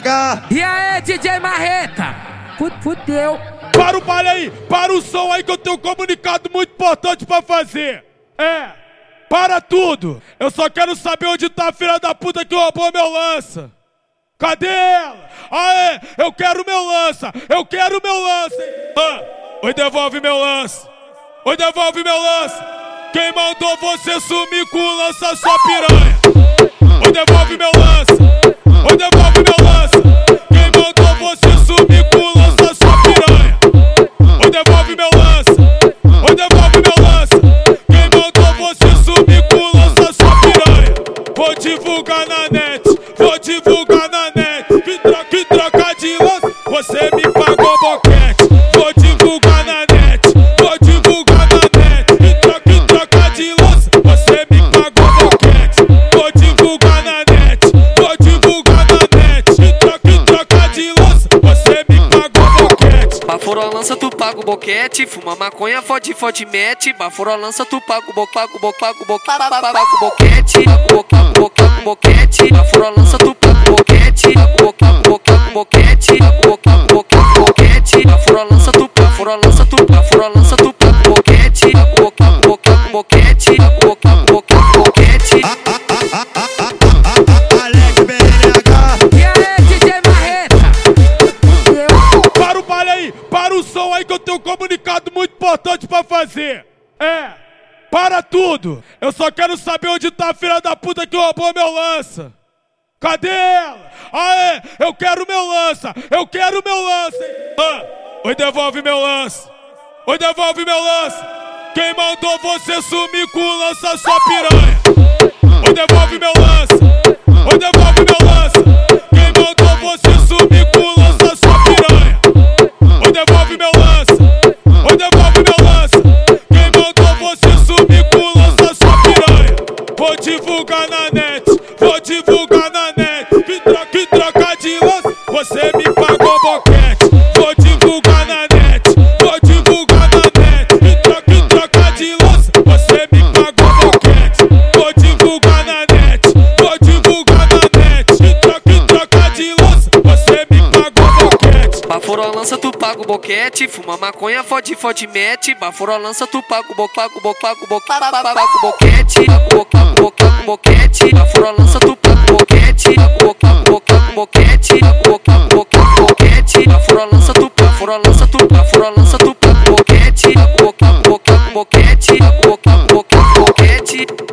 BNH. E aí, DJ Marreta? Fu- Fudeu. Para o baile aí, para o som aí que eu tenho um comunicado muito importante pra fazer. É, para tudo. Eu só quero saber onde tá a filha da puta que roubou meu lança. Cadê ela? Aê, eu quero meu lança, eu quero meu lança. Ah, oi, devolve meu lança. Oi, devolve meu lança. Quem mandou você sumir com o lança sua piranha? Oi, devolve boquete. Bafora lança, tu paga o boquete. Fuma maconha, fode, fode, mete. Bafora lança, tu paga o bo, paga o bo, paga o bo, paga paga o boquete. Paga o paga o paga o boquete. Bafora lança, tu paga o boquete. Paga o bo, paga o paga o boquete. Paga o paga o paga o boquete. Bafora lança, tu bafora lança, tu bafora lança, tu paga o boquete. Paga o bo, paga o paga o boquete. Paga o paga o paga o boquete. Para o som aí que eu tenho um comunicado muito importante pra fazer. É, para tudo. Eu só quero saber onde tá a filha da puta que roubou meu lança. Cadê ela? Aê, eu quero meu lança, eu quero meu lança. Ah, oi, devolve meu lança. Oi, devolve meu lança. Quem mandou você sumir com o lança sua piranha? Oi, devolve Que troca, de lança, você me pagou boquete. Vou divulgar na net, vou divulgar na net. Que troca, que troca de lança, você me pagou boquete. Vou divulgar na net, vou divulgar na net. Que troca, que troca de lança, você me pagou boquete. Bafora lança, tu paga o boquete. Fuma maconha, fode, fode, mete. Bafora lança, tu paga o bo, paga o bo, paga o bo, paga o boquete. Paga o boquete. Bafora lança, tu paga o boquete. Paga o bo, boquete. Paga o bo, paga o bo, paga o boquete. Bafora lança, tu bafora lança, tu bafora lança, tu paga o boquete. Paga o bo, paga o bo, paga o boquete. Paga o bo, paga o bo, paga o boquete.